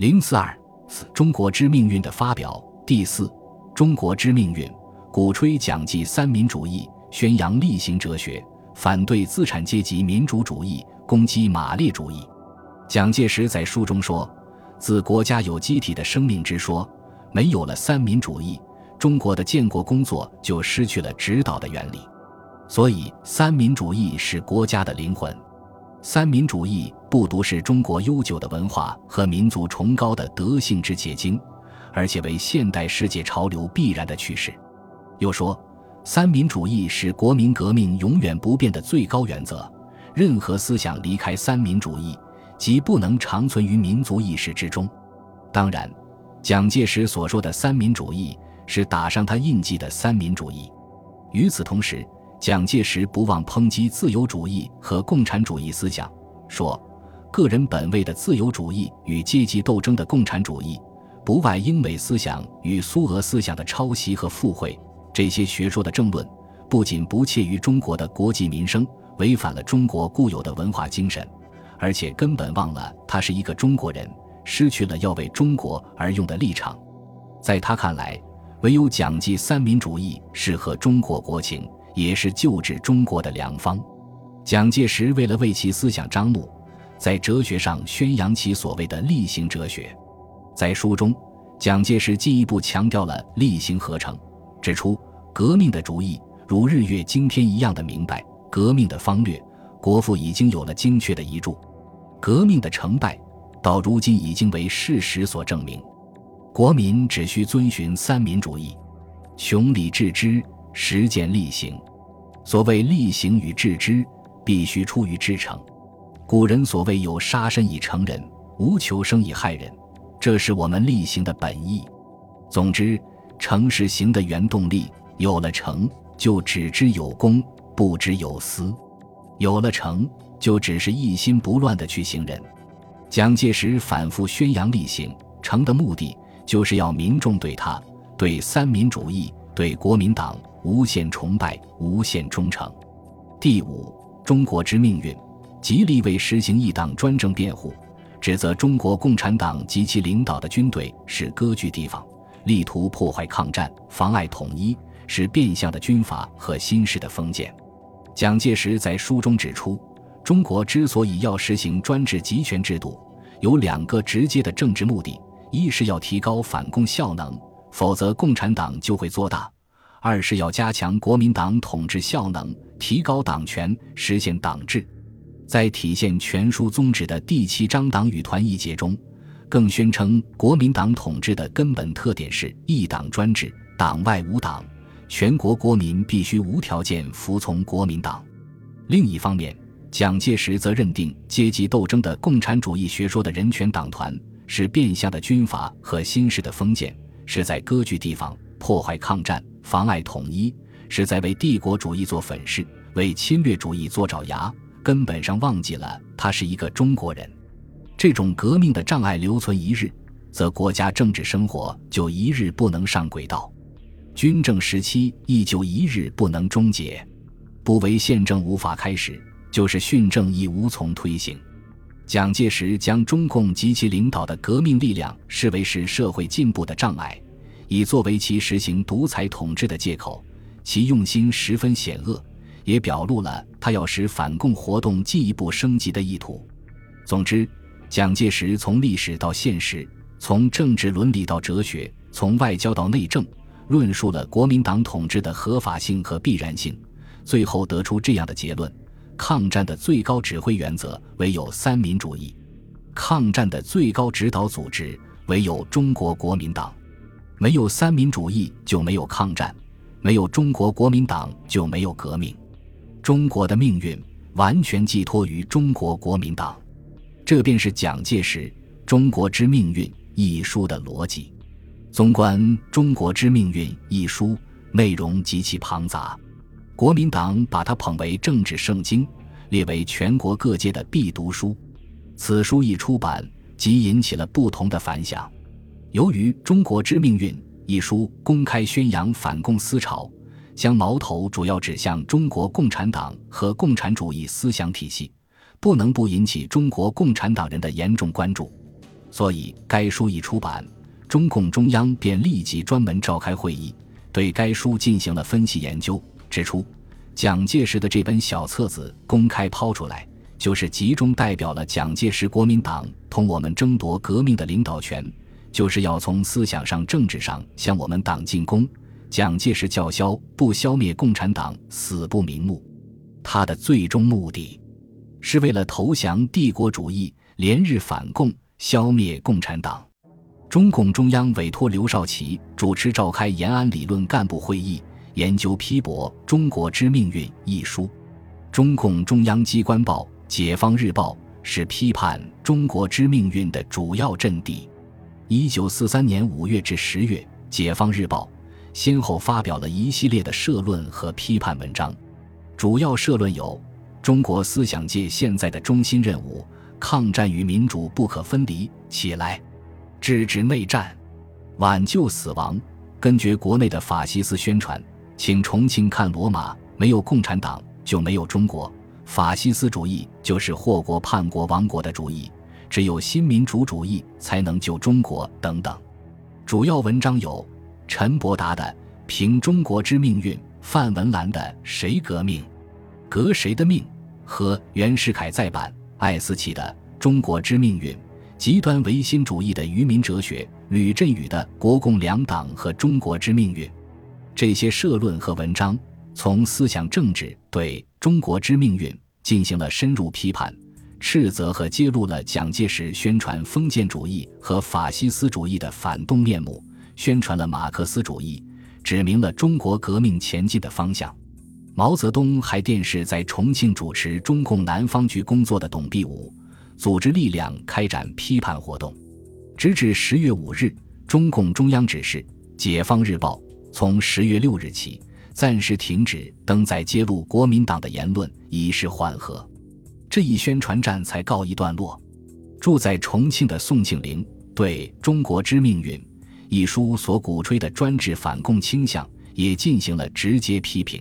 零四二四中国之命运的发表第四中国之命运鼓吹蒋记三民主义，宣扬厉行哲学，反对资产阶级民主主义，攻击马列主义。蒋介石在书中说：“自国家有机体的生命之说，没有了三民主义，中国的建国工作就失去了指导的原理。所以，三民主义是国家的灵魂。三民主义不独是中国悠久的文化和民族崇高的德性之结晶，而且为现代世界潮流必然的趋势。”又说：“三民主义是国民革命永远不变的最高原则，任何思想离开三民主义。”即不能长存于民族意识之中。当然，蒋介石所说的三民主义是打上他印记的三民主义。与此同时，蒋介石不忘抨击自由主义和共产主义思想，说：“个人本位的自由主义与阶级斗争的共产主义，不外英美思想与苏俄思想的抄袭和附会。这些学说的政论，不仅不切于中国的国计民生，违反了中国固有的文化精神。”而且根本忘了他是一个中国人，失去了要为中国而用的立场。在他看来，唯有蒋记三民主义适合中国国情，也是救治中国的良方。蒋介石为了为其思想张目，在哲学上宣扬其所谓的厉行哲学。在书中，蒋介石进一步强调了厉行合成，指出革命的主意如日月惊天一样的明白，革命的方略，国父已经有了精确的遗嘱。革命的成败，到如今已经为事实所证明。国民只需遵循三民主义，穷理致知，实践力行。所谓力行与致知，必须出于至诚。古人所谓有杀身以成仁，无求生以害人，这是我们力行的本意。总之，诚是行的原动力。有了诚，就只知有功，不知有私；有了诚。就只是一心不乱的去行人。蒋介石反复宣扬力行成的目的，就是要民众对他、对三民主义、对国民党无限崇拜、无限忠诚。第五，中国之命运，极力为实行一党专政辩护，指责中国共产党及其领导的军队是割据地方，力图破坏抗战，妨碍统一，是变相的军阀和新式的封建。蒋介石在书中指出。中国之所以要实行专制集权制度，有两个直接的政治目的：一是要提高反共效能，否则共产党就会做大；二是要加强国民党统治效能，提高党权，实现党治。在体现全书宗旨的第七章“党与团”一节中，更宣称国民党统治的根本特点是一党专制，党外无党，全国国民必须无条件服从国民党。另一方面，蒋介石则认定阶级斗争的共产主义学说的人权党团是变相的军阀和新式的封建，是在割据地方、破坏抗战、妨碍统一，是在为帝国主义做粉饰、为侵略主义做爪牙，根本上忘记了他是一个中国人。这种革命的障碍留存一日，则国家政治生活就一日不能上轨道，军政时期亦就一日不能终结，不为宪政无法开始。就是训政亦无从推行。蒋介石将中共及其领导的革命力量视为是社会进步的障碍，以作为其实行独裁统治的借口，其用心十分险恶，也表露了他要使反共活动进一步升级的意图。总之，蒋介石从历史到现实，从政治伦理到哲学，从外交到内政，论述了国民党统治的合法性和必然性，最后得出这样的结论。抗战的最高指挥原则唯有三民主义，抗战的最高指导组织唯有中国国民党。没有三民主义就没有抗战，没有中国国民党就没有革命。中国的命运完全寄托于中国国民党，这便是蒋介石《中国之命运》一书的逻辑。纵观《中国之命运》一书，内容极其庞杂。国民党把它捧为政治圣经，列为全国各界的必读书。此书一出版，即引起了不同的反响。由于《中国之命运》一书公开宣扬反共思潮，将矛头主要指向中国共产党和共产主义思想体系，不能不引起中国共产党人的严重关注。所以该书一出版，中共中央便立即专门召开会议，对该书进行了分析研究，指出蒋介石的这本小册子公开抛出来，就是集中代表了蒋介石国民党同我们争夺革命的领导权，就是要从思想上、政治上向我们党进攻。蒋介石叫嚣不消灭共产党，死不瞑目。他的最终目的，是为了投降帝国主义，连日反共，消灭共产党。中共中央委托刘少奇主持召开延安理论干部会议，研究批驳《中国之命运》一书。中共中央机关报《解放日报》是批判《中国之命运》的主要阵地。一九四三年五月至十月，《解放日报》。先后发表了一系列的社论和批判文章，主要社论有：中国思想界现在的中心任务，抗战与民主不可分离起来，制止内战，挽救死亡，根绝国内的法西斯宣传。请重庆看罗马，没有共产党就没有中国，法西斯主义就是祸国叛国亡国的主义，只有新民主主义才能救中国等等。主要文章有。陈伯达的《凭中国之命运》，范文澜的《谁革命，革谁的命》和袁世凯再版艾思奇的《中国之命运》，极端唯心主义的愚民哲学吕振宇的《国共两党和中国之命运》，这些社论和文章从思想政治对中国之命运进行了深入批判，斥责和揭露了蒋介石宣传封建主义和法西斯主义的反动面目。宣传了马克思主义，指明了中国革命前进的方向。毛泽东还电视在重庆主持中共南方局工作的董必武，组织力量开展批判活动。直至十月五日，中共中央指示《解放日报》从十月六日起暂时停止登载揭露国民党的言论，以示缓和。这一宣传战才告一段落。住在重庆的宋庆龄对中国之命运。一书所鼓吹的专制反共倾向也进行了直接批评。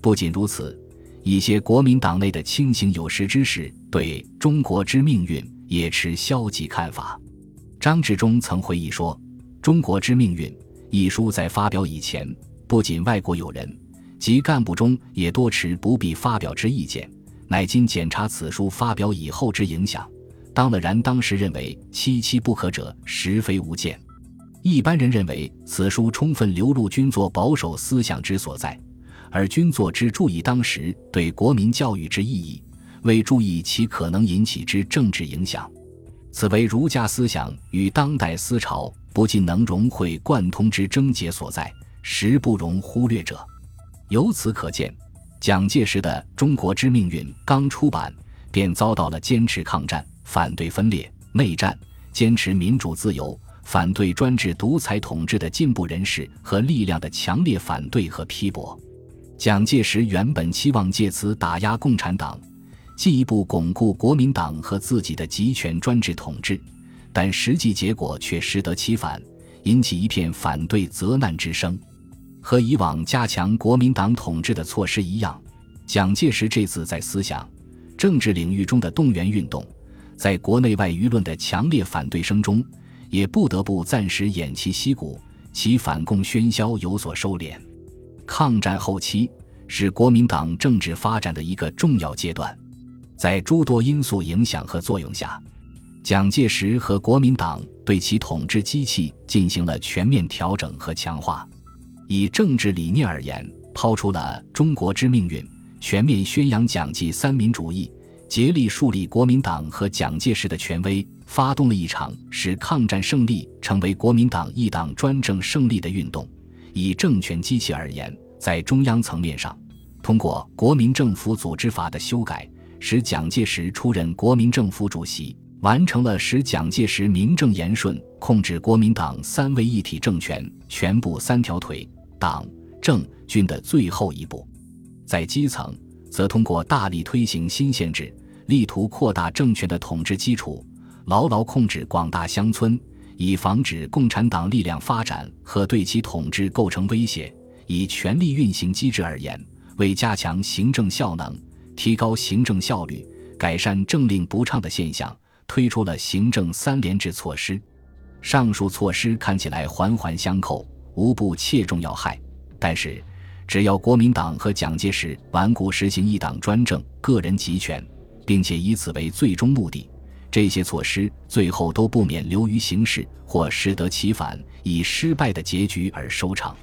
不仅如此，一些国民党内的清醒有识之士对中国之命运也持消极看法。张治中曾回忆说：“中国之命运一书在发表以前，不仅外国友人及干部中也多持不必发表之意见，乃今检查此书发表以后之影响，当了然当时认为期期不可者，实非无见。”一般人认为此书充分流露军作保守思想之所在，而军作之注意当时对国民教育之意义，未注意其可能引起之政治影响，此为儒家思想与当代思潮不尽能融会贯通之症结所在，实不容忽略者。由此可见，蒋介石的《中国之命运》刚出版，便遭到了坚持抗战、反对分裂、内战、坚持民主自由。反对专制独裁统治的进步人士和力量的强烈反对和批驳，蒋介石原本期望借此打压共产党，进一步巩固国民党和自己的集权专制统治，但实际结果却适得其反，引起一片反对责难之声。和以往加强国民党统治的措施一样，蒋介石这次在思想、政治领域中的动员运动，在国内外舆论的强烈反对声中。也不得不暂时偃旗息鼓，其反共喧嚣有所收敛。抗战后期是国民党政治发展的一个重要阶段，在诸多因素影响和作用下，蒋介石和国民党对其统治机器进行了全面调整和强化。以政治理念而言，抛出了中国之命运，全面宣扬蒋记三民主义。竭力树立国民党和蒋介石的权威，发动了一场使抗战胜利成为国民党一党专政胜利的运动。以政权机器而言，在中央层面上，通过《国民政府组织法》的修改，使蒋介石出任国民政府主席，完成了使蒋介石名正言顺控制国民党三位一体政权全部三条腿——党、政、军的最后一步。在基层，则通过大力推行新宪制。力图扩大政权的统治基础，牢牢控制广大乡村，以防止共产党力量发展和对其统治构成威胁。以权力运行机制而言，为加强行政效能、提高行政效率、改善政令不畅的现象，推出了行政三联制措施。上述措施看起来环环相扣，无不切中要害。但是，只要国民党和蒋介石顽固实行一党专政、个人集权，并且以此为最终目的，这些措施最后都不免流于形式，或适得其反，以失败的结局而收场。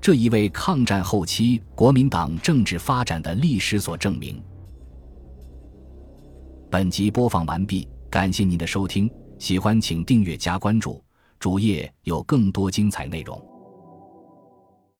这一为抗战后期国民党政治发展的历史所证明。本集播放完毕，感谢您的收听，喜欢请订阅加关注，主页有更多精彩内容。